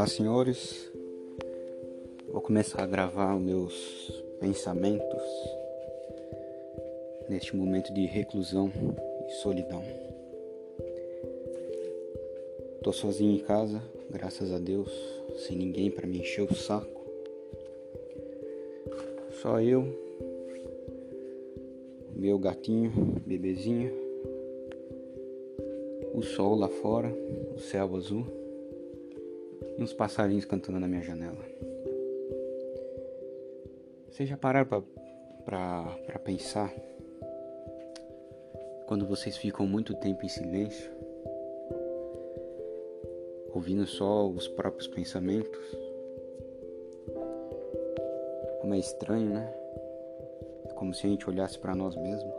Olá, senhores. Vou começar a gravar os meus pensamentos neste momento de reclusão e solidão. Tô sozinho em casa, graças a Deus, sem ninguém para me encher o saco. Só eu, meu gatinho, bebezinho, o sol lá fora, o céu azul e uns passarinhos cantando na minha janela. Vocês já pararam para pensar quando vocês ficam muito tempo em silêncio, ouvindo só os próprios pensamentos? Como é estranho, né? É como se a gente olhasse para nós mesmos.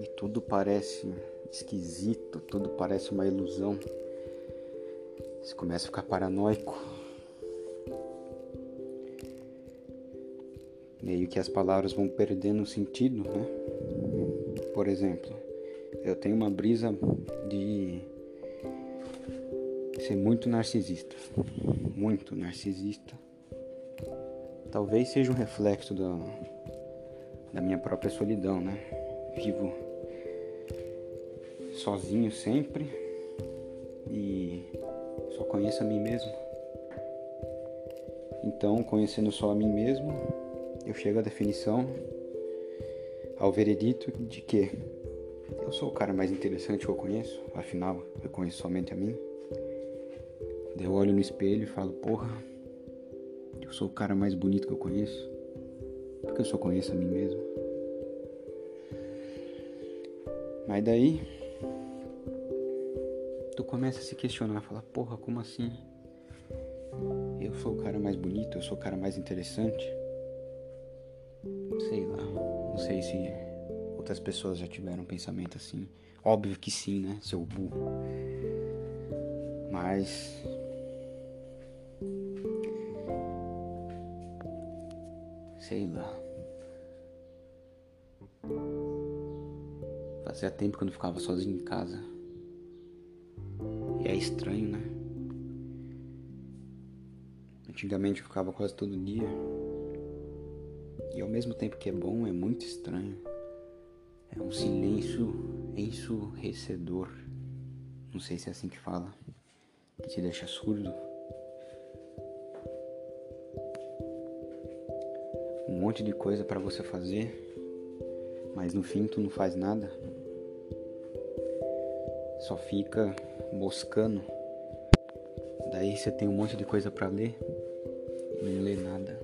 E tudo parece esquisito, tudo parece uma ilusão. Você começa a ficar paranoico. Meio que as palavras vão perdendo sentido, né? Por exemplo, eu tenho uma brisa de ser muito narcisista. Muito narcisista. Talvez seja um reflexo da, da minha própria solidão, né? Vivo sozinho sempre e só conheço a mim mesmo. Então, conhecendo só a mim mesmo, eu chego à definição, ao veredito de que eu sou o cara mais interessante que eu conheço, afinal, eu conheço somente a mim. Eu olho no espelho e falo, porra, eu sou o cara mais bonito que eu conheço, porque eu só conheço a mim mesmo. Mas daí, começa a se questionar, fala, porra, como assim? Eu sou o cara mais bonito, eu sou o cara mais interessante. Sei lá, não sei se outras pessoas já tiveram um pensamento assim. Óbvio que sim, né, seu burro. Mas sei lá. Fazia tempo que eu não ficava sozinho em casa. É estranho, né? Antigamente eu ficava quase todo dia. E ao mesmo tempo que é bom, é muito estranho. É um silêncio ensurrecedor. Não sei se é assim que fala. Que te deixa surdo. Um monte de coisa para você fazer, mas no fim tu não faz nada só fica moscando. Daí você tem um monte de coisa para ler não lê nada.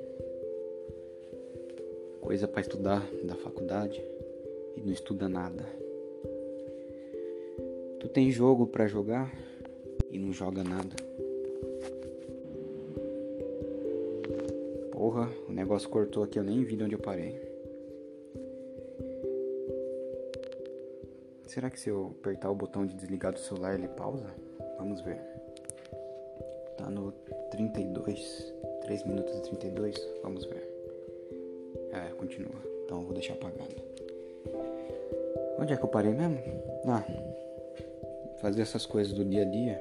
Coisa para estudar da faculdade e não estuda nada. Tu tem jogo para jogar e não joga nada. Porra, o negócio cortou aqui, eu nem vi de onde eu parei. Será que se eu apertar o botão de desligar do celular ele pausa? Vamos ver. Tá no 32, 3 minutos e 32, vamos ver. É, continua. Então eu vou deixar apagado. Onde é que eu parei mesmo? Ah, fazer essas coisas do dia a dia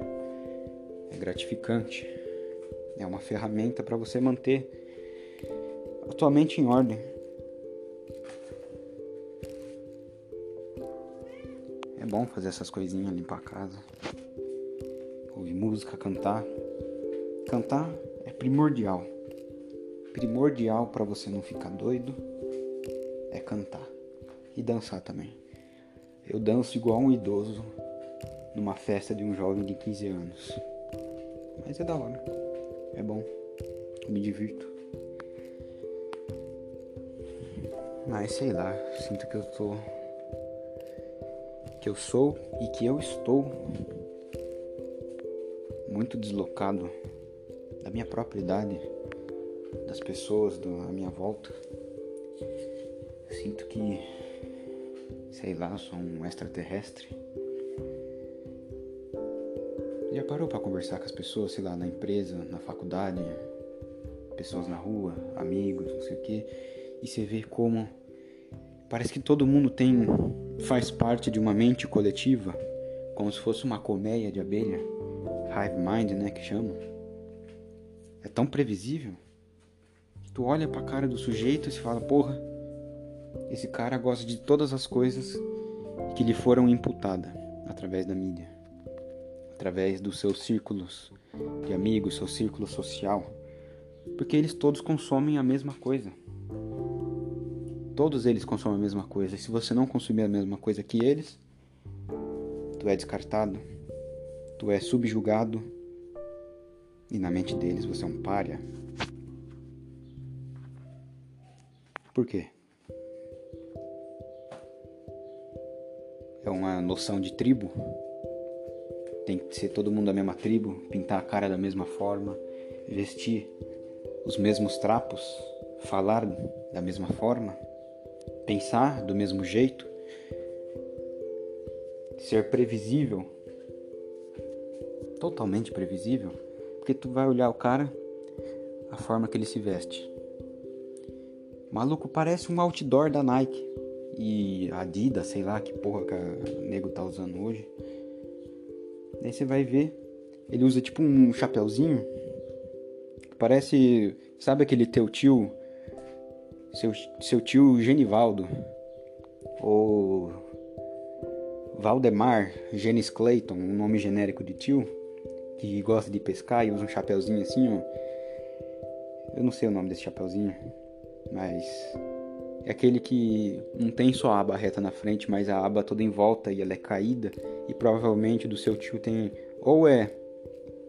é gratificante. É uma ferramenta para você manter a tua mente em ordem. Bom fazer essas coisinhas, limpar a casa, ouvir música, cantar. Cantar é primordial. Primordial para você não ficar doido é cantar e dançar também. Eu danço igual um idoso numa festa de um jovem de 15 anos. Mas é da hora. É bom. Eu me divirto. Mas sei lá, sinto que eu tô que eu sou e que eu estou muito deslocado da minha própria idade, das pessoas da minha volta. Sinto que, sei lá, sou um extraterrestre. Já parou para conversar com as pessoas, sei lá, na empresa, na faculdade, pessoas na rua, amigos, não sei o que, e você vê como parece que todo mundo tem faz parte de uma mente coletiva, como se fosse uma colmeia de abelha. hive mind, né, que chamam, é tão previsível. Tu olha pra cara do sujeito e se fala, porra, esse cara gosta de todas as coisas que lhe foram imputadas através da mídia, através dos seus círculos de amigos, seu círculo social, porque eles todos consomem a mesma coisa. Todos eles consomem a mesma coisa. E se você não consumir a mesma coisa que eles, tu é descartado, tu é subjugado e na mente deles você é um pária. Por quê? É uma noção de tribo. Tem que ser todo mundo da mesma tribo, pintar a cara da mesma forma, vestir os mesmos trapos, falar da mesma forma, pensar do mesmo jeito, ser previsível, totalmente previsível, porque tu vai olhar o cara, a forma que ele se veste. Maluco parece um outdoor da Nike e Adidas, sei lá que porra que o nego tá usando hoje. Daí você vai ver, ele usa tipo um chapéuzinho. Parece, sabe aquele teu tio, seu, seu tio Genivaldo, ou Valdemar Genis Clayton, um nome genérico de tio, que gosta de pescar e usa um chapéuzinho assim, ó. Eu não sei o nome desse chapéuzinho, mas é aquele que não tem só a aba reta na frente, mas a aba toda em volta e ela é caída. E provavelmente do seu tio tem ou é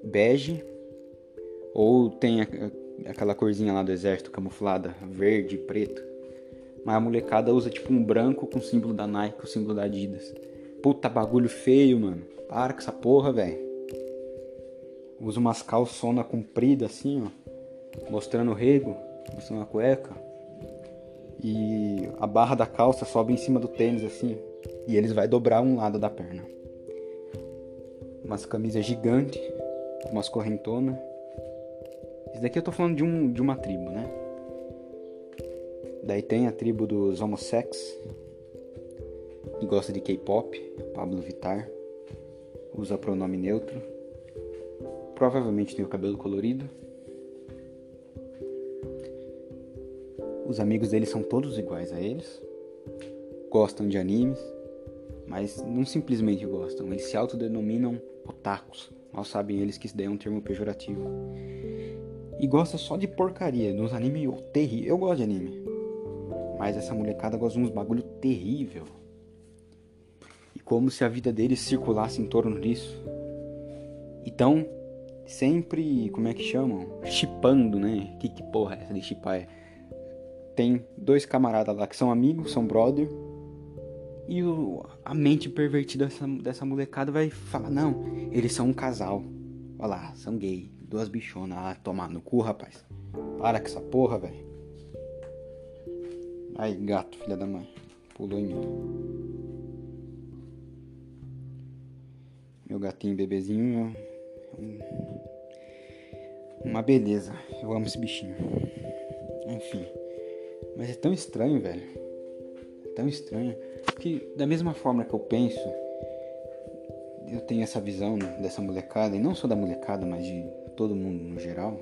bege ou tem aquela corzinha lá do exército camuflada, verde, preto. Mas a molecada usa tipo um branco com o símbolo da Nike, o símbolo da Adidas. Puta bagulho feio, mano. Para com essa porra, velho. Usa umas calçona comprida assim, ó. Mostrando o rego, mostrando a cueca e a barra da calça sobe em cima do tênis assim, e eles vai dobrar um lado da perna. Umas camisas gigantes, umas correntonas. Isso daqui eu tô falando de, um, de uma tribo, né? Daí tem a tribo dos homosex, que gosta de K-pop, Pablo Vittar, usa pronome neutro, provavelmente tem o cabelo colorido. Os amigos deles são todos iguais a eles, gostam de animes, mas não simplesmente gostam, eles se autodenominam otakus. Mal sabem eles que isso daí é um termo pejorativo. E gosta só de porcaria, nos animes terrível. Eu gosto de anime. Mas essa molecada gosta de uns bagulho terrível. E como se a vida deles circulasse em torno disso. Então, sempre, como é que chamam? Chipando, né? Que, que porra é essa de chipar? É tem dois camaradas lá que são amigos, são brother. E o, a mente pervertida dessa, dessa molecada vai falar: não, eles são um casal. Olha lá, são gay. Duas bichonas. Ah, tomar no cu, rapaz. Para com essa porra, velho. Aí, gato, filha da mãe. Pulou em mim. Meu gatinho bebezinho é um, uma beleza. Eu amo esse bichinho. Enfim. Mas é tão estranho, velho. É tão estranho. Que da mesma forma que eu penso, eu tenho essa visão dessa molecada, e não só da molecada, mas de todo mundo no geral.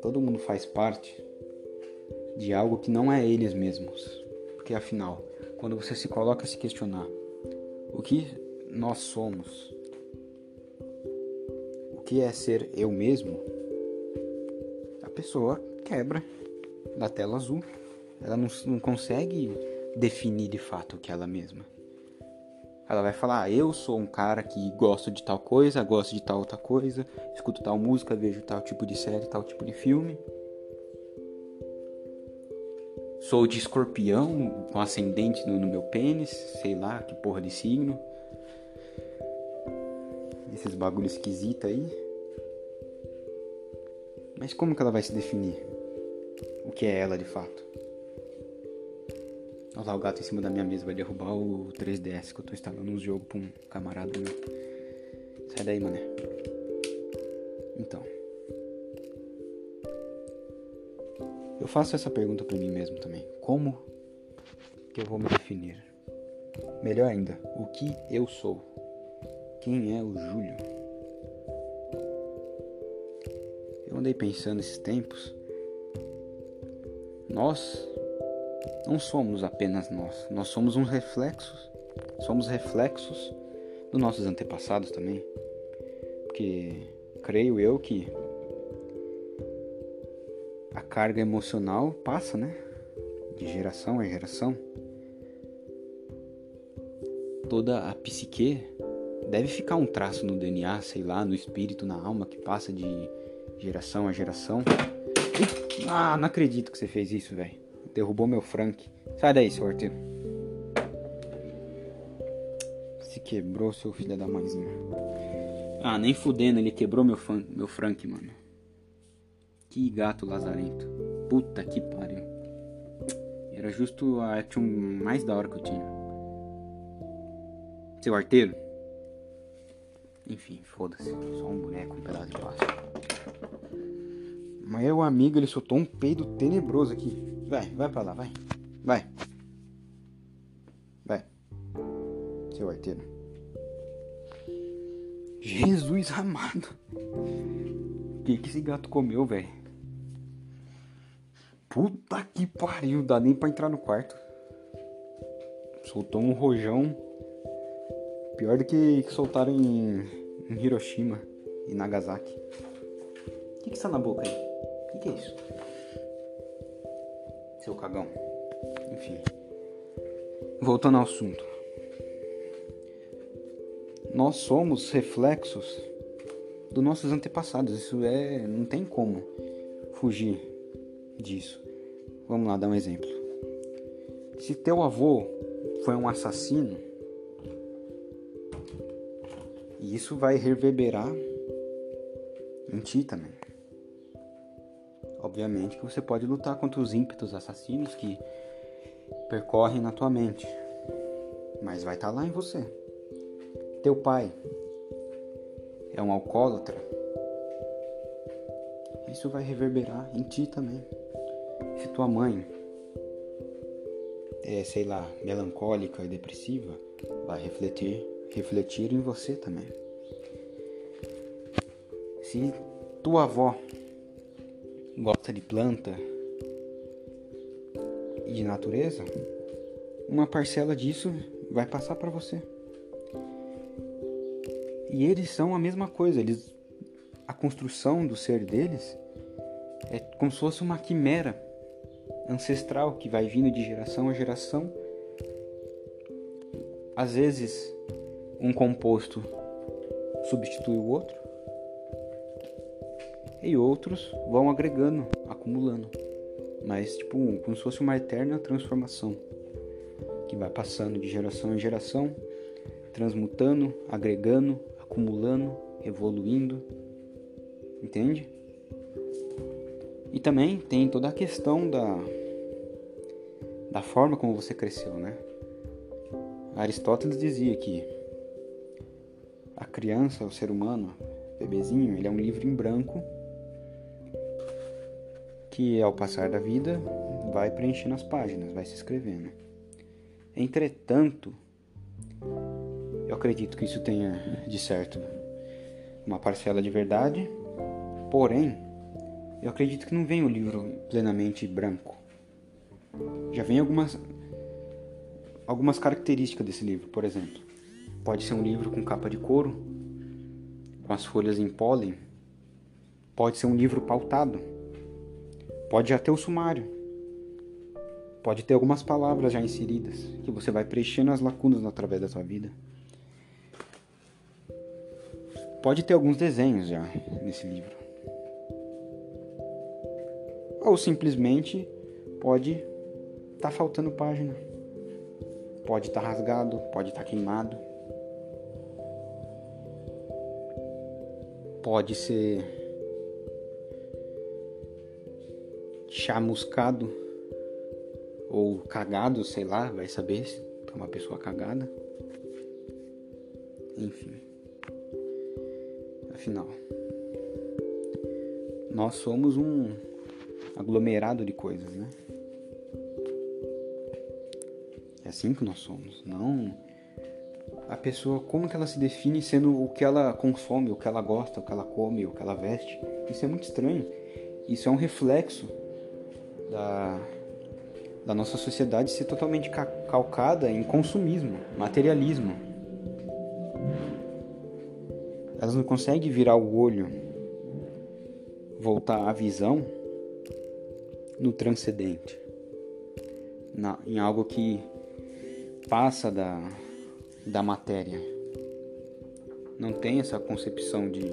Todo mundo faz parte de algo que não é eles mesmos. Porque afinal, quando você se coloca a se questionar o que nós somos, o que é ser eu mesmo, a pessoa quebra da tela azul. Ela não, não consegue definir de fato o que é ela mesma. Ela vai falar: ah, eu sou um cara que gosto de tal coisa, gosto de tal outra coisa, escuto tal música, vejo tal tipo de série, tal tipo de filme. Sou de escorpião, com ascendente no, no meu pênis, sei lá que porra de signo. Esses bagulho esquisito aí. Mas como que ela vai se definir? o que é ela de fato. Olha lá o gato em cima da minha mesa vai derrubar o 3DS que eu tô instalando uns jogos pra um camarada meu. Sai daí, mané. Então. Eu faço essa pergunta para mim mesmo também. Como que eu vou me definir? Melhor ainda, o que eu sou? Quem é o Júlio? andei pensando esses tempos. Nós não somos apenas nós, nós somos uns reflexos, somos reflexos dos nossos antepassados também. Porque creio eu que a carga emocional passa, né? De geração a geração. Toda a psique deve ficar um traço no DNA, sei lá, no espírito, na alma, que passa de geração a geração. Ah, não acredito que você fez isso, velho. Derrubou meu Frank. Sai daí, seu arteiro. Se quebrou, seu filho da mãezinha. Ah, nem fudendo, ele quebrou meu, fan, meu Frank, mano. Que gato lazarento. Puta que pariu. Era justo a action mais da hora que eu tinha. Seu arteiro? Enfim, foda-se. Só um boneco, um pedaço de plástico. Mas o amigo, ele soltou um peido tenebroso aqui. Vai, vai pra lá, vai. Vai. Vai. Seu arteiro. Jesus amado. O que, que esse gato comeu, velho? Puta que pariu, dá nem pra entrar no quarto. Soltou um rojão. Pior do que, que soltaram em, em Hiroshima e Nagasaki. O que, que está na boca aí? O que, que é isso? Seu cagão. Enfim. Voltando ao assunto. Nós somos reflexos dos nossos antepassados. Isso é. não tem como fugir disso. Vamos lá dar um exemplo. Se teu avô foi um assassino, isso vai reverberar em ti também. Obviamente que você pode lutar contra os ímpetos assassinos que percorrem na tua mente, mas vai estar tá lá em você. Teu pai é um alcoólatra, isso vai reverberar em ti também. Se tua mãe é, sei lá, melancólica e depressiva, vai refletir, refletir em você também. Se tua avó gosta de planta e de natureza, uma parcela disso vai passar para você. E eles são a mesma coisa, eles a construção do ser deles é como se fosse uma quimera ancestral que vai vindo de geração a geração. Às vezes, um composto substitui o outro, e outros vão agregando, acumulando. Mas, tipo, como se fosse uma eterna transformação que vai passando de geração em geração, transmutando, agregando, acumulando, evoluindo. Entende? E também tem toda a questão da da forma como você cresceu, né? Aristóteles dizia que a criança, o ser humano, bebezinho, ele é um livro em branco que ao passar da vida vai preenchendo as páginas, vai se escrevendo. Entretanto, eu acredito que isso tenha de certo uma parcela de verdade, porém, eu acredito que não vem o livro plenamente branco. Já vem algumas algumas características desse livro, por exemplo. Pode ser um livro com capa de couro, com as folhas em pólen. Pode ser um livro pautado. Pode já ter o sumário. Pode ter algumas palavras já inseridas que você vai preenchendo as lacunas através da sua vida. Pode ter alguns desenhos já nesse livro. Ou simplesmente pode tá faltando página. Pode estar tá rasgado, pode estar tá queimado. Pode ser chamuscado ou cagado, sei lá, vai saber se é uma pessoa cagada. Enfim. Afinal, nós somos um aglomerado de coisas, né? assim que nós somos. Não a pessoa, como que ela se define sendo o que ela consome, o que ela gosta, o que ela come, o que ela veste. Isso é muito estranho. Isso é um reflexo da, da nossa sociedade ser totalmente calcada em consumismo, materialismo. Elas não conseguem virar o olho, voltar a visão no transcendente, na, em algo que passa da, da matéria. Não tem essa concepção de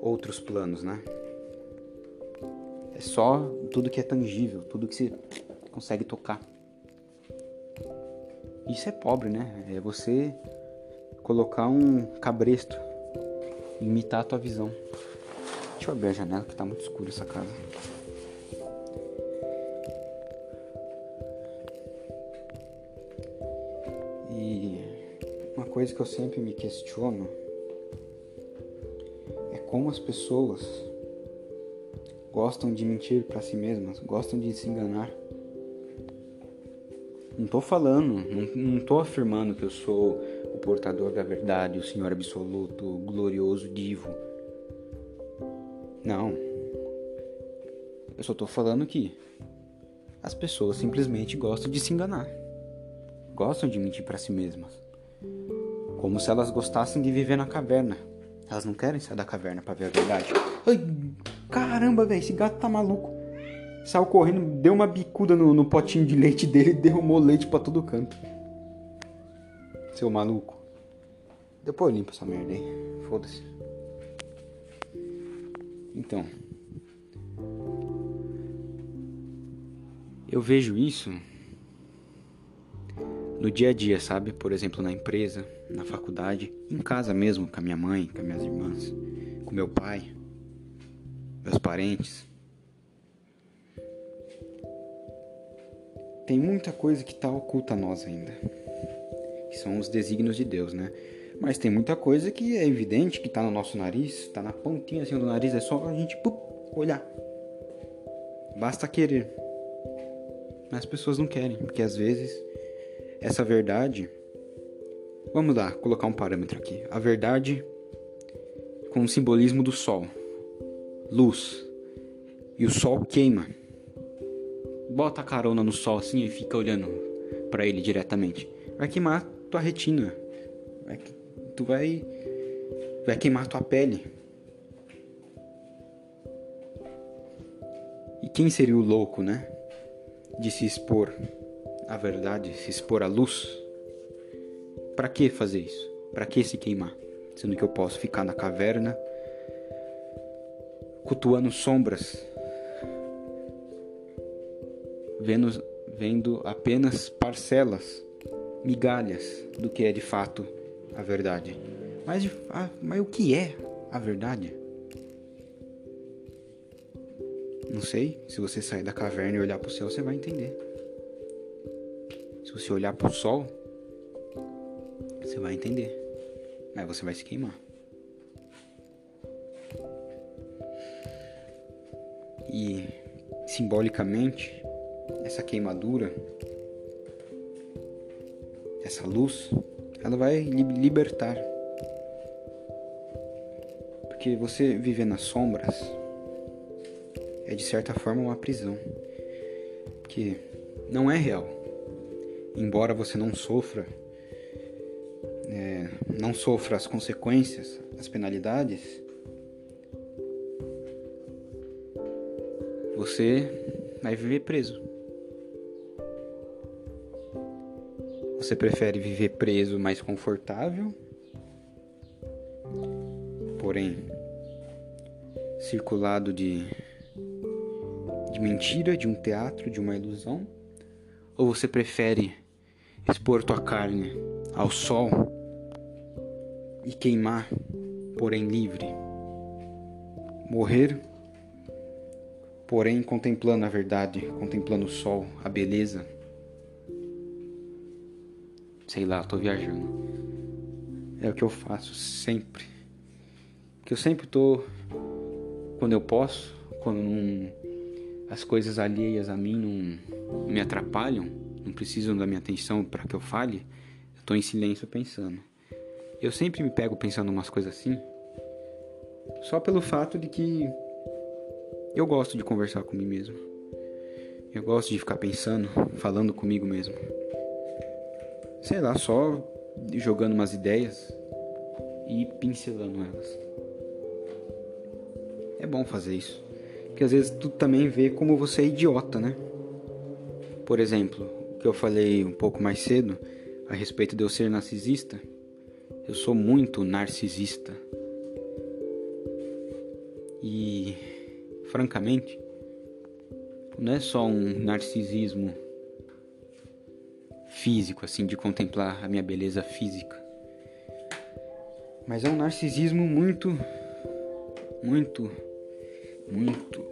outros planos, né? É só tudo que é tangível, tudo que você consegue tocar. Isso é pobre, né? É você colocar um cabresto, imitar a tua visão. Deixa eu abrir a janela que tá muito escuro essa casa. E uma coisa que eu sempre me questiono é como as pessoas gostam de mentir para si mesmas, gostam de se enganar. Não tô falando, não, não tô afirmando que eu sou o portador da verdade, o Senhor absoluto, o glorioso divo. Não. Eu só tô falando que as pessoas simplesmente gostam de se enganar. Gostam de mentir para si mesmas. Como se elas gostassem de viver na caverna. Elas não querem sair da caverna para ver a verdade. Ai, caramba, velho, esse gato tá maluco. Saiu correndo, deu uma bicuda no, no potinho de leite dele e derrumou leite para todo canto. Seu maluco. Depois limpa essa merda aí. Foda-se. Então. Eu vejo isso no dia a dia, sabe? Por exemplo, na empresa, na faculdade, em casa mesmo, com a minha mãe, com as minhas irmãs, com meu pai meus parentes. Tem muita coisa que está oculta a nós ainda, que são os desígnios de Deus, né? Mas tem muita coisa que é evidente que está no nosso nariz, está na pontinha assim do nariz, é só a gente pup, olhar. Basta querer. Mas as pessoas não querem, porque às vezes essa verdade. Vamos lá, colocar um parâmetro aqui. A verdade com o simbolismo do sol luz e o sol queima. Bota a carona no sol assim e fica olhando para ele diretamente. Vai queimar tua retina. Vai, tu vai vai queimar tua pele. E quem seria o louco, né? De se expor à verdade, se expor à luz? Para que fazer isso? Para que se queimar? Sendo que eu posso ficar na caverna cultuando sombras, vendo, vendo apenas parcelas, migalhas do que é de fato a verdade. Mas, a, mas o que é a verdade? Não sei. Se você sair da caverna e olhar para o céu, você vai entender. Se você olhar para o sol, você vai entender. Mas você vai se queimar. E simbolicamente essa queimadura, essa luz, ela vai libertar. Porque você viver nas sombras é de certa forma uma prisão. Porque não é real. Embora você não sofra, é, não sofra as consequências, as penalidades, você vai viver preso. Você prefere viver preso mais confortável, porém circulado de, de mentira, de um teatro, de uma ilusão? Ou você prefere expor tua carne ao sol e queimar, porém livre? Morrer porém contemplando a verdade, contemplando o sol, a beleza. Sei lá, tô viajando. É o que eu faço sempre. Que eu sempre tô quando eu posso, quando não, as coisas alheias a mim não, me atrapalham, não precisam da minha atenção para que eu fale, eu tô em silêncio pensando. Eu sempre me pego pensando umas coisas assim. Só pelo fato de que eu gosto de conversar com mim mesmo. Eu gosto de ficar pensando, falando comigo mesmo. Sei lá, só jogando umas ideias e pincelando elas. É bom fazer isso. Porque às vezes tu também vê como você é idiota, né? Por exemplo, o que eu falei um pouco mais cedo a respeito de eu ser narcisista. Eu sou muito narcisista. E, francamente, não é só um narcisismo físico, assim, de contemplar a minha beleza física. Mas é um narcisismo muito, muito, muito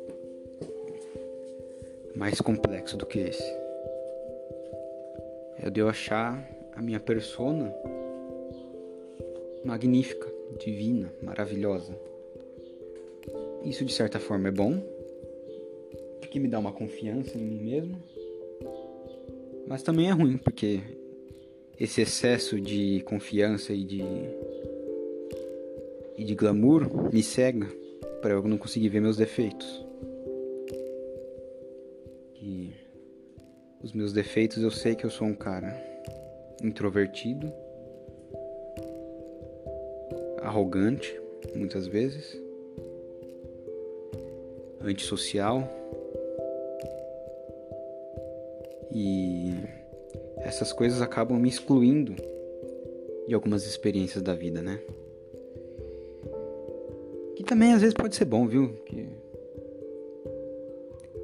mais complexo do que esse. É de eu achar a minha persona magnífica, divina, maravilhosa. Isso de certa forma é bom, porque me dá uma confiança em mim mesmo, mas também é ruim, porque esse excesso de confiança e de e de glamour me cega para eu não conseguir ver meus defeitos. E os meus defeitos eu sei que eu sou um cara introvertido, arrogante, muitas vezes, antissocial. E essas coisas acabam me excluindo de algumas experiências da vida, né? Que também às vezes pode ser bom, viu? Que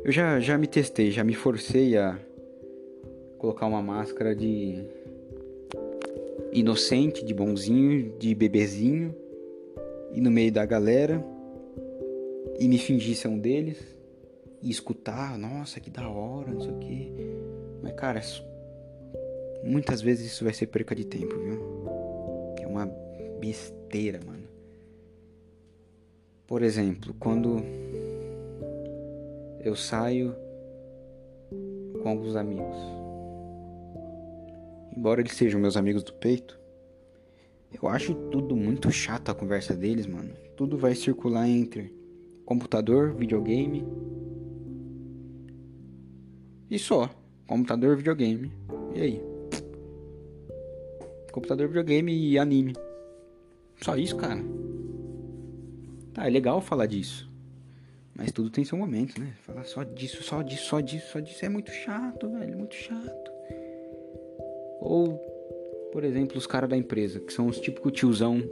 eu já, já me testei, já me forcei a colocar uma máscara de inocente, de bonzinho, de bebezinho, e no meio da galera e me fingir ser um deles e escutar, nossa, que da hora, não sei o que. Mas cara, muitas vezes isso vai ser perca de tempo, viu? É uma besteira, mano. Por exemplo, quando eu saio com alguns amigos. Embora eles sejam meus amigos do peito, eu acho tudo muito chato a conversa deles, mano. Tudo vai circular entre computador, videogame e só. Computador, videogame. E aí? Computador, videogame e anime. Só isso, cara. Tá, é legal falar disso. Mas tudo tem seu momento, né? Falar só disso, só disso, só disso, só disso é muito chato, velho, muito chato. Ou, por exemplo, os caras da empresa, que são os típicos tiozão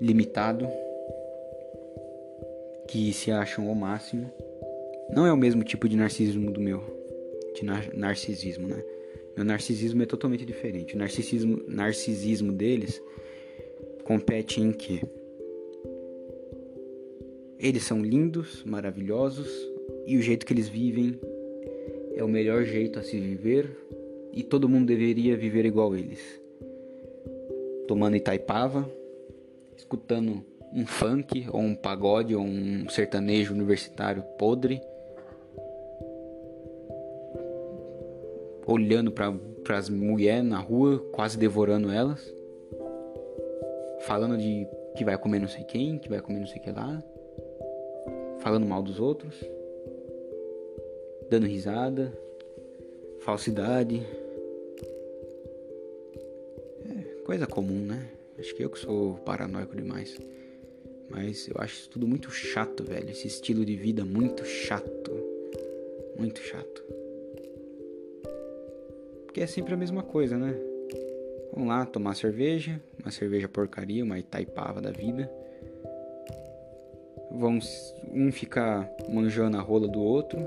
limitado, que se acham o máximo. Não é o mesmo tipo de narcisismo do meu, de nar narcisismo, né? Meu narcisismo é totalmente diferente. O narcisismo, narcisismo deles compete em que eles são lindos, maravilhosos e o jeito que eles vivem é o melhor jeito a se viver e todo mundo deveria viver igual eles. Tomando Itaipava, escutando um funk ou um pagode ou um sertanejo universitário podre, olhando para as mulheres na rua, quase devorando elas, falando de que vai comer não sei quem, que vai comer não sei que lá falando mal dos outros, dando risada, falsidade. É coisa comum, né? Acho que eu que sou paranoico demais. Mas eu acho isso tudo muito chato, velho. Esse estilo de vida muito chato. Muito chato. Porque é sempre a mesma coisa, né? Vamos lá tomar cerveja, uma cerveja porcaria, uma Itaipava da vida vão um ficar manjando a rola do outro.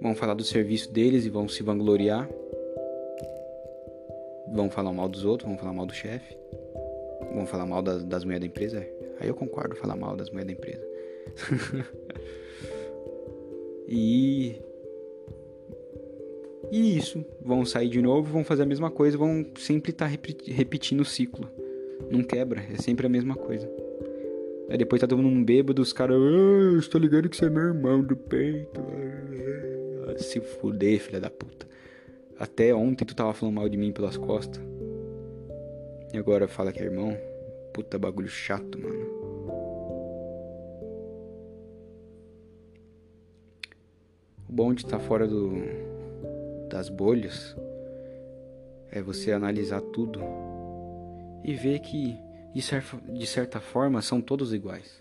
Vão falar do serviço deles e vão se vangloriar. Vão falar mal dos outros, vão falar mal do chefe. Vão falar mal das, das mulheres da empresa. Aí eu concordo falar mal das mulheres da empresa. e e isso, vão sair de novo, vão fazer a mesma coisa, vão sempre estar tá repetindo o ciclo. Não quebra, é sempre a mesma coisa. Aí depois tá todo mundo bêbado, os caras, ah, estou ligando que você é meu irmão do peito. Se fuder, filha da puta. Até ontem tu tava falando mal de mim pelas costas. E agora fala que é irmão. Puta bagulho chato, mano. O bom de estar tá fora do, das bolhas é você analisar tudo e ver que, de, certa, de certa forma, são todos iguais.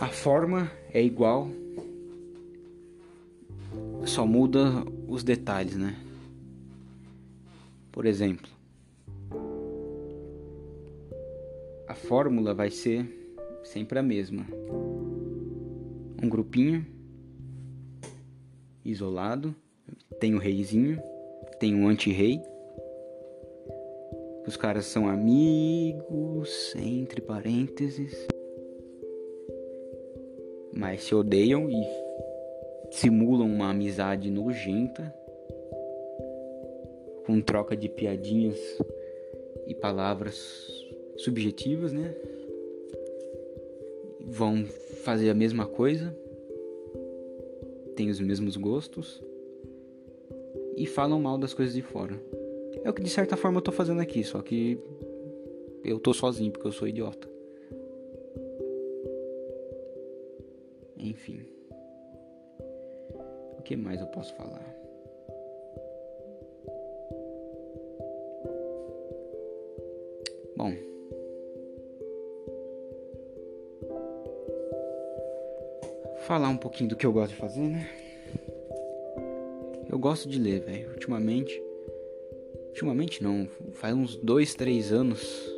A forma é igual, só muda os detalhes, né? Por exemplo, a fórmula vai ser sempre a mesma. Um grupinho isolado, tem o reizinho, tem um anti-rei. Os caras são amigos, entre parênteses, mas se odeiam e simulam uma amizade nojenta com troca de piadinhas e palavras subjetivas, né? Vão fazer a mesma coisa, têm os mesmos gostos e falam mal das coisas de fora. É o que de certa forma eu tô fazendo aqui, só que eu tô sozinho porque eu sou idiota. Enfim. O que mais eu posso falar? Bom, falar um pouquinho do que eu gosto de fazer, né? Eu gosto de ler, velho. Ultimamente, ultimamente não, faz uns dois, três anos,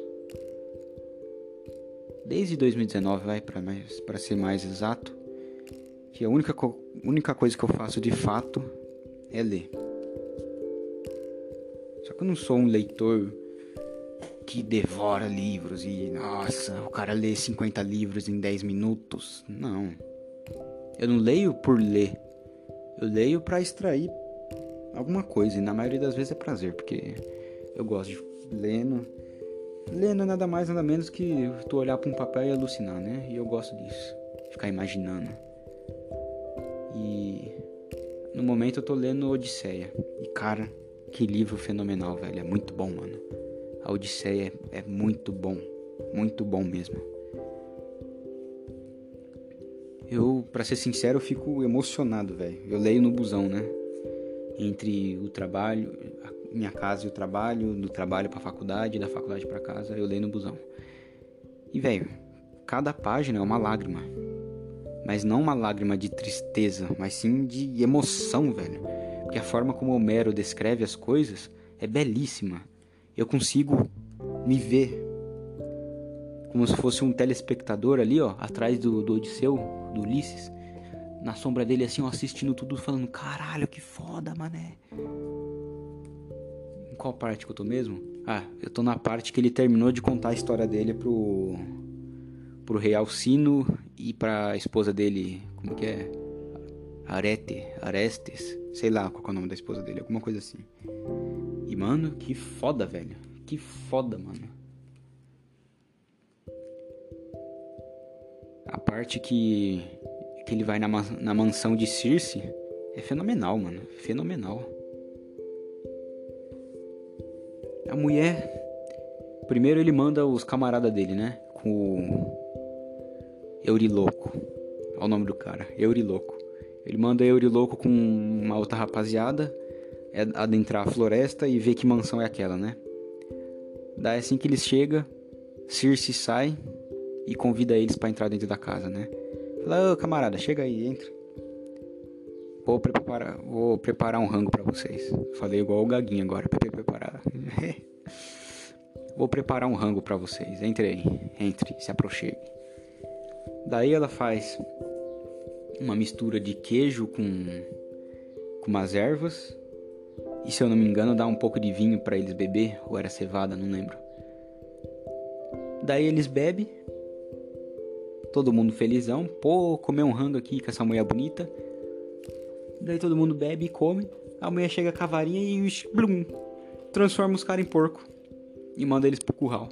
desde 2019, vai para mais, para ser mais exato, que a única única coisa que eu faço de fato é ler. Só que eu não sou um leitor que devora livros e, nossa, o cara lê 50 livros em 10 minutos. Não. Eu não leio por ler. Eu leio para extrair alguma coisa e na maioria das vezes é prazer, porque eu gosto de lendo. Lendo é nada mais nada menos que tu olhar para um papel e alucinar, né? E eu gosto disso, ficar imaginando. E no momento eu tô lendo Odisseia. E cara, que livro fenomenal, velho. É muito bom, mano. A Odisseia é muito bom, muito bom mesmo. Eu, para ser sincero, eu fico emocionado, velho. Eu leio no busão, né? Entre o trabalho, minha casa e o trabalho, do trabalho para faculdade, da faculdade para casa, eu leio no busão. E velho, cada página é uma lágrima. Mas não uma lágrima de tristeza, mas sim de emoção, velho. Porque a forma como Homero descreve as coisas é belíssima eu consigo me ver como se fosse um telespectador ali, ó, atrás do, do Odisseu, do Ulisses, na sombra dele, assim, ó, assistindo tudo, falando: caralho, que foda, mané. Em qual parte que eu tô mesmo? Ah, eu tô na parte que ele terminou de contar a história dele pro, pro rei Alcino e pra esposa dele, como que é? Arete, Arestes, sei lá qual é o nome da esposa dele, alguma coisa assim. E mano, que foda, velho. Que foda, mano. A parte que, que ele vai na, na mansão de Circe é fenomenal, mano. Fenomenal. A mulher. Primeiro ele manda os camaradas dele, né? Com o. Euriloco. Olha o nome do cara. Euriloco. Ele manda Euriloco com uma outra rapaziada é adentrar a floresta e ver que mansão é aquela, né? Daí assim que eles chegam, Circe sai e convida eles para entrar dentro da casa, né? Fala, ô camarada, chega aí, entra. Vou preparar, vou preparar um rango para vocês. Falei igual o Gaguinho agora, preparar. vou preparar um rango para vocês. Entre aí, entre, se aproxime. Daí ela faz uma mistura de queijo com com umas ervas e se eu não me engano, dá um pouco de vinho para eles beber, ou era cevada, não lembro. Daí eles bebem, todo mundo felizão, pô, comer um rango aqui com essa mulher bonita. Daí todo mundo bebe e come. A mulher chega com a varinha e blum, transforma os caras em porco e manda eles pro curral.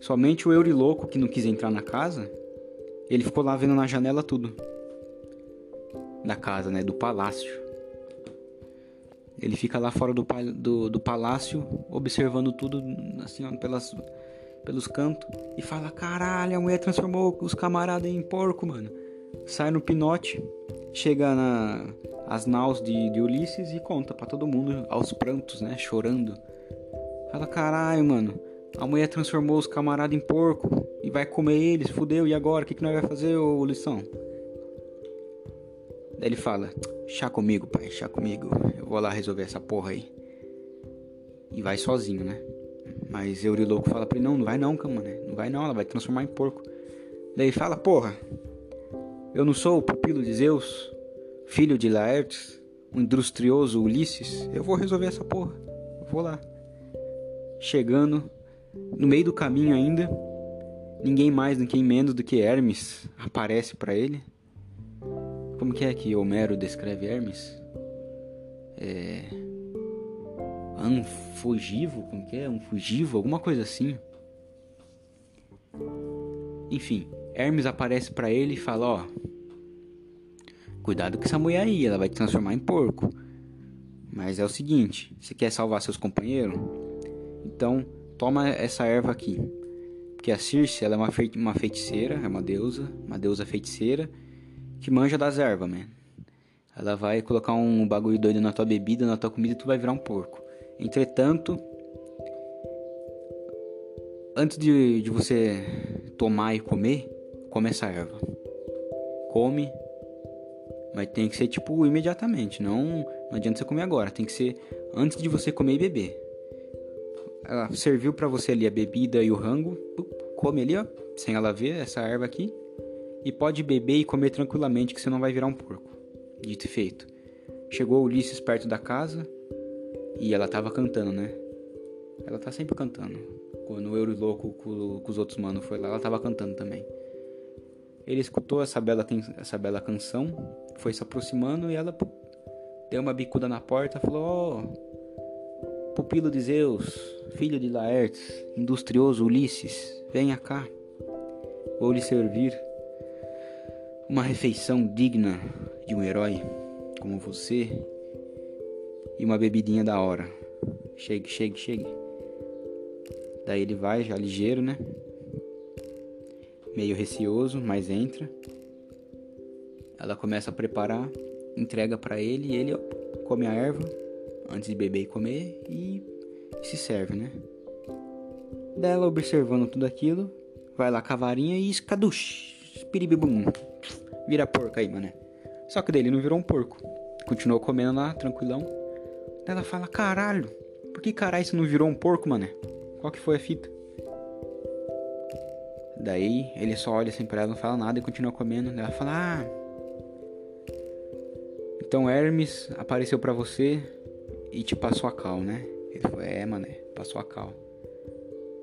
Somente o Euriloco, que não quis entrar na casa, ele ficou lá vendo na janela tudo. Da casa, né? Do palácio. Ele fica lá fora do, do, do palácio, observando tudo assim, pelas, pelos cantos, e fala: Caralho, a mulher transformou os camaradas em porco, mano. Sai no pinote, chega na as naus de, de Ulisses e conta para todo mundo aos prantos, né? Chorando. Fala: Caralho, mano, a mulher transformou os camaradas em porco e vai comer eles, fudeu, e agora? O que, que nós vai fazer, ô lição? Daí ele fala: Chá comigo, pai, chá comigo. Eu vou lá resolver essa porra aí. E vai sozinho, né? Mas Euriloco fala pra ele: Não, não vai não, cama, né? Não vai não, ela vai transformar em porco. Daí fala: Porra, eu não sou o pupilo de Zeus, filho de Laertes, um industrioso Ulisses. Eu vou resolver essa porra. Eu vou lá. Chegando, no meio do caminho ainda, ninguém mais, ninguém menos do que Hermes aparece para ele. Como que é que Homero descreve Hermes? É. Anfugivo? Como que é? Um fugivo? Alguma coisa assim. Enfim, Hermes aparece para ele e fala: Ó, cuidado com essa mulher aí, ela vai te transformar em porco. Mas é o seguinte: você quer salvar seus companheiros? Então toma essa erva aqui. Porque a Circe ela é uma, feiticeira, é uma deusa, uma deusa feiticeira que manja das ervas, man. Ela vai colocar um bagulho doido na tua bebida, na tua comida e tu vai virar um porco. Entretanto, antes de, de você tomar e comer, come essa erva. Come, mas tem que ser tipo imediatamente, não, não adianta você comer agora, tem que ser antes de você comer e beber. Ela serviu para você ali a bebida e o rango, come ali, ó, sem ela ver essa erva aqui e pode beber e comer tranquilamente que você não vai virar um porco. Dito e feito. Chegou Ulisses perto da casa e ela tava cantando, né? Ela tá sempre cantando. Quando o Euro Louco com, com os outros manos foi lá, ela tava cantando também. Ele escutou essa bela, essa bela canção, foi se aproximando e ela deu uma bicuda na porta e falou: Ó, oh, pupilo de Zeus, filho de Laertes, industrioso Ulisses, venha cá, vou lhe servir uma refeição digna de um herói como você e uma bebidinha da hora. Chegue, chegue, chegue. Daí ele vai já ligeiro, né? Meio receoso, mas entra. Ela começa a preparar, entrega para ele e ele come a erva antes de beber e comer e se serve, né? Daí observando tudo aquilo, vai lá com a varinha e escaduche piribibum. Vira porco aí, mano. Só que daí ele não virou um porco. Continuou comendo lá, tranquilão. Ela fala, caralho, por que caralho você não virou um porco, mano? Qual que foi a fita? Daí ele só olha assim pra ela, não fala nada e continua comendo. Ela fala, ah. Então Hermes apareceu para você e te passou a cal, né? Ele falou, é, mané, passou a cal.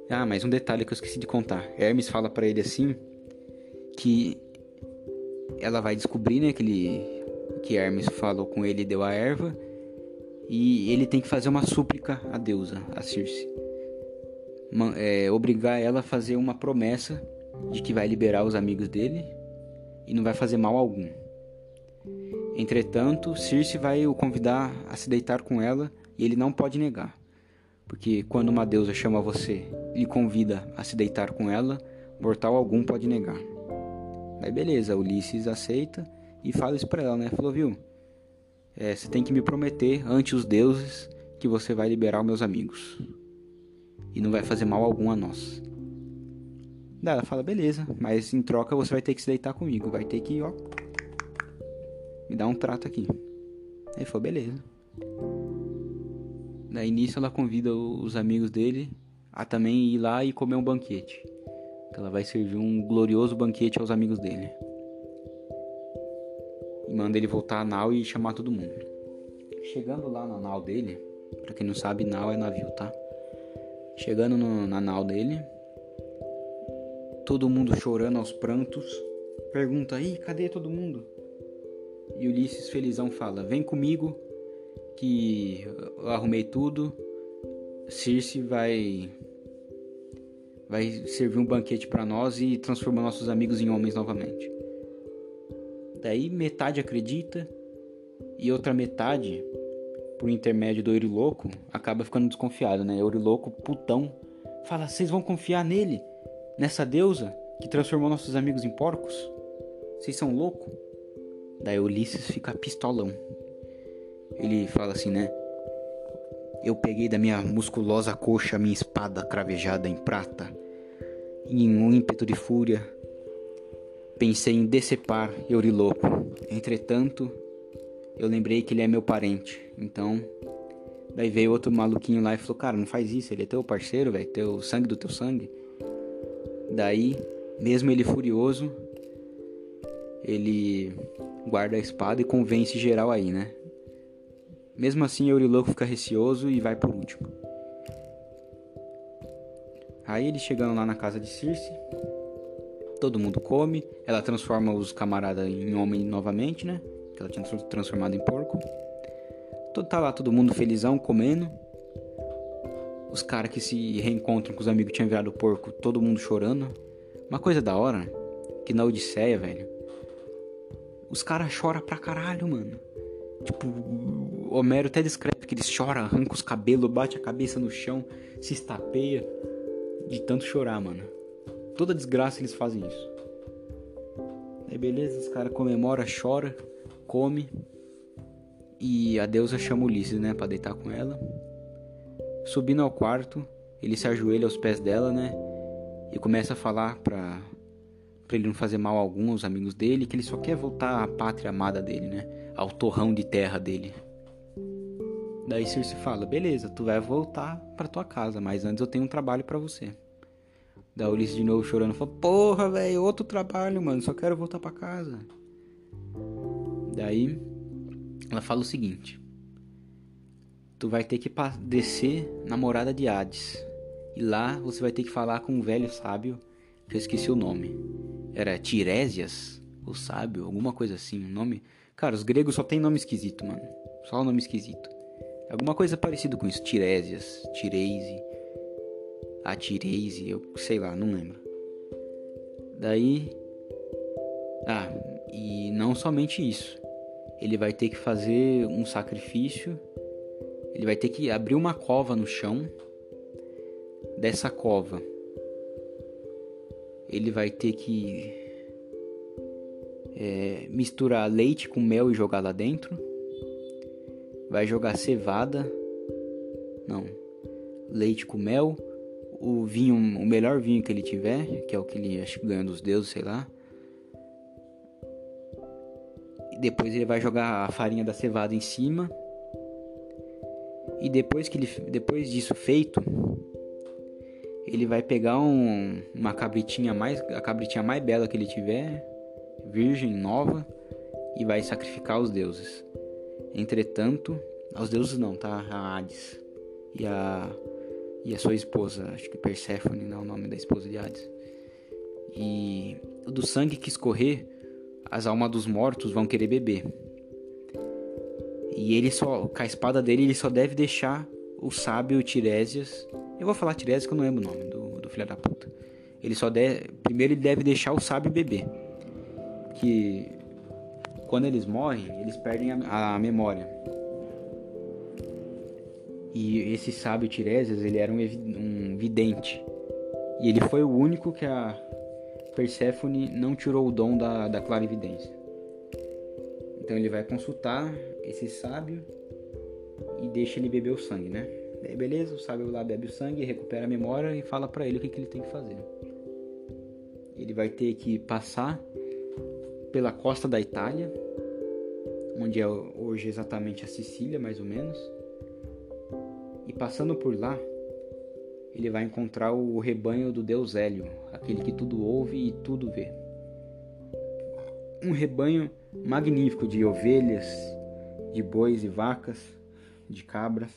Ah, mas um detalhe que eu esqueci de contar. Hermes fala para ele assim que ela vai descobrir, né, que, ele, que Hermes falou com ele e deu a erva, e ele tem que fazer uma súplica à deusa, a Circe. É, obrigar ela a fazer uma promessa de que vai liberar os amigos dele e não vai fazer mal algum. Entretanto, Circe vai o convidar a se deitar com ela e ele não pode negar, porque quando uma deusa chama você e lhe convida a se deitar com ela, mortal algum pode negar. Aí beleza, Ulisses aceita e fala isso pra ela, né? Falou, viu? É, você tem que me prometer ante os deuses que você vai liberar os meus amigos. E não vai fazer mal algum a nós. Daí ela fala, beleza, mas em troca você vai ter que se deitar comigo. Vai ter que, ó. Me dar um trato aqui. Aí falou, beleza. Daí nisso ela convida os amigos dele a também ir lá e comer um banquete que ela vai servir um glorioso banquete aos amigos dele. Manda ele voltar a nau e chamar todo mundo. Chegando lá na nau dele, para quem não sabe, nau é navio, tá? Chegando no, na nau dele, todo mundo chorando aos prantos, pergunta aí, cadê todo mundo? E Ulisses felizão fala: "Vem comigo que eu arrumei tudo. Circe vai vai servir um banquete para nós e transformar nossos amigos em homens novamente. Daí metade acredita e outra metade por intermédio do Euriloco, acaba ficando desconfiado, né? Euriloco, putão, fala: Vocês vão confiar nele? Nessa deusa que transformou nossos amigos em porcos? Vocês são loucos? Daí Ulisses fica pistolão. Ele fala assim, né? Eu peguei da minha musculosa coxa a minha espada cravejada em prata. E em um ímpeto de fúria, pensei em decepar Euriloco. Entretanto, eu lembrei que ele é meu parente. Então, daí veio outro maluquinho lá e falou: Cara, não faz isso, ele é teu parceiro, velho, teu sangue do teu sangue. Daí, mesmo ele furioso, ele guarda a espada e convence geral aí, né? Mesmo assim, Euriloco fica receoso e vai por último. Aí eles chegando lá na casa de Circe, todo mundo come, ela transforma os camaradas em homem novamente, né? Que ela tinha transformado em porco. Tá lá todo mundo felizão, comendo. Os caras que se reencontram com os amigos que tinham virado porco, todo mundo chorando. Uma coisa da hora, que na Odisseia, velho, os caras choram pra caralho, mano. Tipo, Homero até descreve que eles choram, arranca os cabelos, bate a cabeça no chão, se estapeia de tanto chorar, mano. Toda desgraça eles fazem isso. Aí beleza, os caras comemoram, chora, come. E a deusa chama Ulisses, né, para deitar com ela. Subindo ao quarto, ele se ajoelha aos pés dela, né? E começa a falar pra, pra ele não fazer mal a algum, aos amigos dele, que ele só quer voltar à pátria amada dele, né? Ao torrão de terra dele. Daí Circe fala: Beleza, tu vai voltar para tua casa, mas antes eu tenho um trabalho para você. Daí Ulisses de novo chorando fala: Porra, velho, outro trabalho, mano, só quero voltar para casa. Daí ela fala o seguinte: Tu vai ter que descer na morada de Hades. E lá você vai ter que falar com um velho sábio, que eu esqueci o nome. Era Tiresias, o sábio, alguma coisa assim, um nome. Cara, os gregos só tem nome esquisito, mano. Só nome esquisito. Alguma coisa parecida com isso. Tiresias, Tireise, a Tireise, eu sei lá, não lembro. Daí. Ah, e não somente isso. Ele vai ter que fazer um sacrifício. Ele vai ter que abrir uma cova no chão. Dessa cova, ele vai ter que é, misturar leite com mel e jogar lá dentro vai jogar cevada, não, leite com mel, o vinho, o melhor vinho que ele tiver, que é o que ele acho que ganha dos deuses, sei lá. E depois ele vai jogar a farinha da cevada em cima. E depois que ele, depois disso feito, ele vai pegar um, uma cabritinha mais, a cabritinha mais bela que ele tiver, virgem, nova, e vai sacrificar os deuses. Entretanto, aos deuses não, tá? A Hades e a e a sua esposa, acho que Perséfone, não é o nome da esposa de Hades. E do sangue que escorrer, as almas dos mortos vão querer beber. E ele só, com a espada dele, ele só deve deixar o sábio Tiresias. Eu vou falar Tiresias que eu não lembro o nome do, do filho da puta. Ele só deve. Primeiro ele deve deixar o sábio beber. Que quando eles morrem, eles perdem a, a memória. E esse sábio Tiresias, ele era um, um vidente. E ele foi o único que a Perséfone não tirou o dom da, da clarividência. Então ele vai consultar esse sábio e deixa ele beber o sangue, né? Beleza, o sábio lá bebe o sangue, recupera a memória e fala para ele o que, que ele tem que fazer. Ele vai ter que passar pela costa da Itália, onde é hoje exatamente a Sicília, mais ou menos. E passando por lá, ele vai encontrar o rebanho do deus Hélio, aquele que tudo ouve e tudo vê. Um rebanho magnífico de ovelhas, de bois e vacas, de cabras.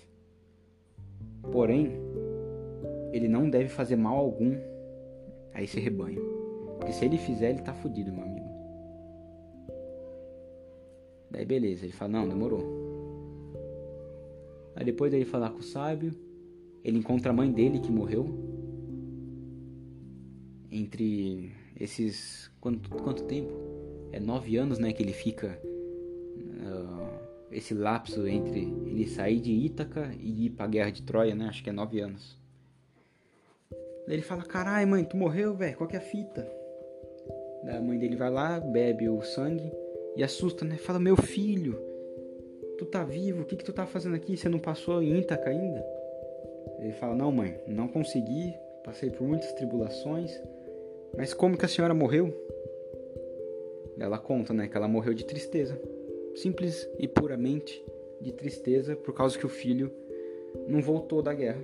Porém, ele não deve fazer mal algum a esse rebanho. Porque se ele fizer, ele tá fudido, meu amigo. Daí beleza, ele fala, não, demorou. Aí depois dele falar com o sábio, ele encontra a mãe dele que morreu. Entre esses. Quanto, quanto tempo? É nove anos, né? Que ele fica. Uh, esse lapso entre ele sair de Ítaca e ir pra guerra de Troia, né? Acho que é nove anos. Daí ele fala, carai mãe, tu morreu, velho, qual que é a fita? Daí a mãe dele vai lá, bebe o sangue e assusta, né? Fala, meu filho, tu tá vivo, o que que tu tá fazendo aqui? Você não passou em Ítaca ainda? Ele fala, não mãe, não consegui, passei por muitas tribulações, mas como que a senhora morreu? Ela conta, né, que ela morreu de tristeza. Simples e puramente de tristeza por causa que o filho não voltou da guerra.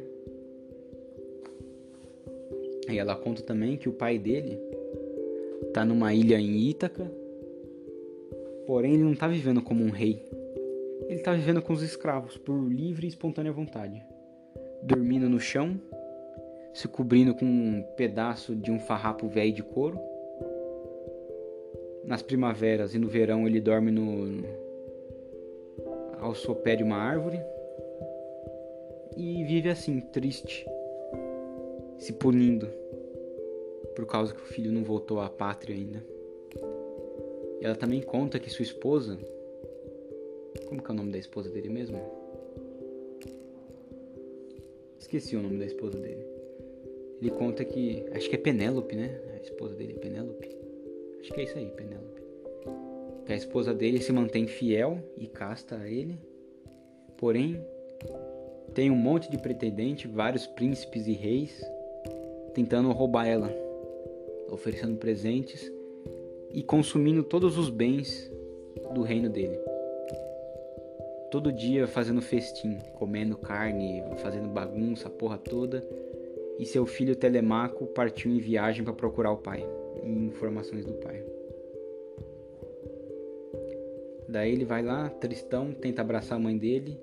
E ela conta também que o pai dele tá numa ilha em Ítaca, porém ele não tá vivendo como um rei. Ele tá vivendo com os escravos por livre e espontânea vontade, dormindo no chão, se cobrindo com um pedaço de um farrapo velho de couro. Nas primaveras e no verão ele dorme no ao sopé de uma árvore. E vive assim, triste, se punindo por causa que o filho não voltou à pátria ainda. Ela também conta que sua esposa, como que é o nome da esposa dele mesmo? Esqueci o nome da esposa dele. Ele conta que, acho que é Penélope, né? A esposa dele é Penélope. Acho que é isso aí, Penélope. Que a esposa dele se mantém fiel e casta a ele. Porém, tem um monte de pretendente, vários príncipes e reis tentando roubar ela, oferecendo presentes e consumindo todos os bens do reino dele. Todo dia fazendo festim, comendo carne, fazendo bagunça, a porra toda. E seu filho Telemaco partiu em viagem para procurar o pai informações do pai. Daí ele vai lá, tristão, tenta abraçar a mãe dele,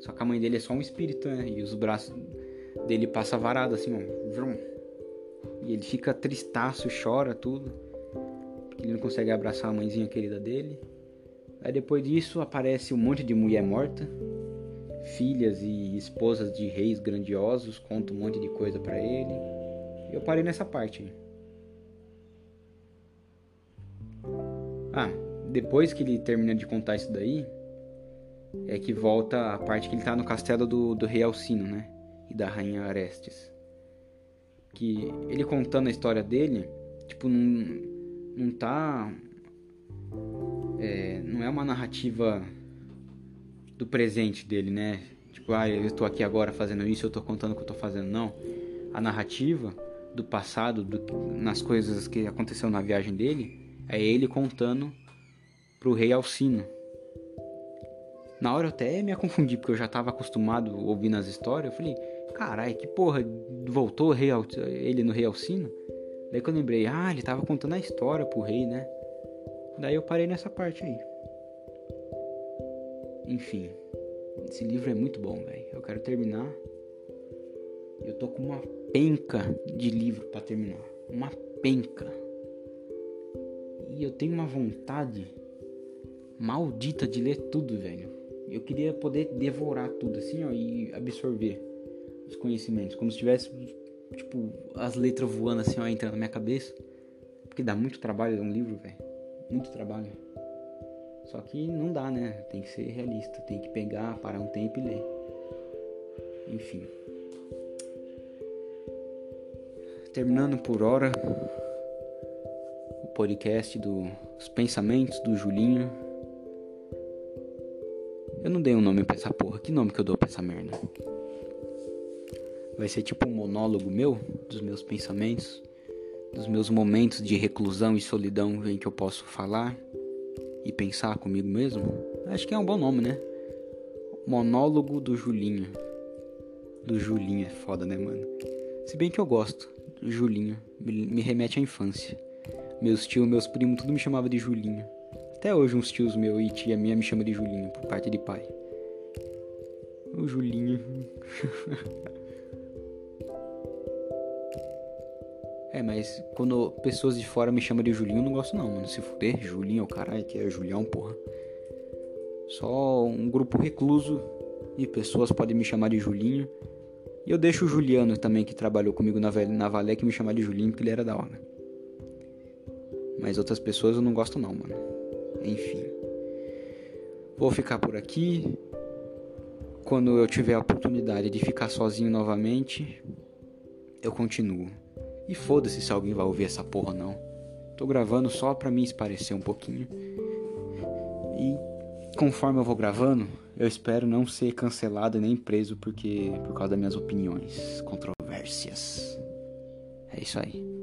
só que a mãe dele é só um espírito, né? E os braços dele passa varado assim, ó. E ele fica tristaço, chora tudo, porque ele não consegue abraçar a mãezinha querida dele. Aí depois disso aparece um monte de mulher morta, filhas e esposas de reis grandiosos, conta um monte de coisa para ele. Eu parei nessa parte aí. Ah, depois que ele termina de contar isso daí, é que volta a parte que ele tá no castelo do, do rei Alcino, né? E da rainha Arestes. Que ele contando a história dele, tipo, não, não tá. É, não é uma narrativa do presente dele, né? Tipo, ah, eu estou aqui agora fazendo isso, eu estou contando o que eu estou fazendo. Não. A narrativa do passado, do, nas coisas que aconteceu na viagem dele, é ele contando pro rei Alcino. Na hora eu até me confundi, porque eu já estava acostumado ouvindo as histórias. Eu falei, carai, que porra, voltou rei ele no rei Alcino? Daí que eu lembrei, ah, ele estava contando a história pro rei, né? Daí eu parei nessa parte aí. Enfim, esse livro é muito bom, velho. Eu quero terminar. Eu tô com uma penca de livro para terminar. Uma penca. E eu tenho uma vontade maldita de ler tudo, velho. Eu queria poder devorar tudo assim, ó, e absorver os conhecimentos, como se tivesse tipo as letras voando assim, ó, entrando na minha cabeça. Porque dá muito trabalho ler um livro, velho. Muito trabalho. Só que não dá, né? Tem que ser realista, tem que pegar, parar um tempo e ler. Enfim. Terminando por hora, podcast dos pensamentos do Julinho. Eu não dei um nome pra essa porra. Que nome que eu dou pra essa merda? Vai ser tipo um monólogo meu, dos meus pensamentos, dos meus momentos de reclusão e solidão em que eu posso falar e pensar comigo mesmo. Acho que é um bom nome, né? Monólogo do Julinho. Do Julinho é foda, né, mano? Se bem que eu gosto. Julinho me remete à infância. Meus tios, meus primos, tudo me chamava de Julinho. Até hoje uns tios meu e tia minha me chamam de Julinho, por parte de pai. O Julinho. é, mas quando pessoas de fora me chamam de Julinho, eu não gosto não, mano. Se fuder, Julinho, é o caralho, que é Julião, porra. Só um grupo recluso de pessoas podem me chamar de Julinho. E eu deixo o Juliano também, que trabalhou comigo na, na Valé, me chamar de Julinho, porque ele era da hora. Mas outras pessoas eu não gosto não, mano. Enfim. Vou ficar por aqui. Quando eu tiver a oportunidade de ficar sozinho novamente, eu continuo. E foda-se se alguém vai ouvir essa porra ou não. Tô gravando só pra me esparecer um pouquinho. E conforme eu vou gravando, eu espero não ser cancelado nem preso porque por causa das minhas opiniões, controvérsias. É isso aí.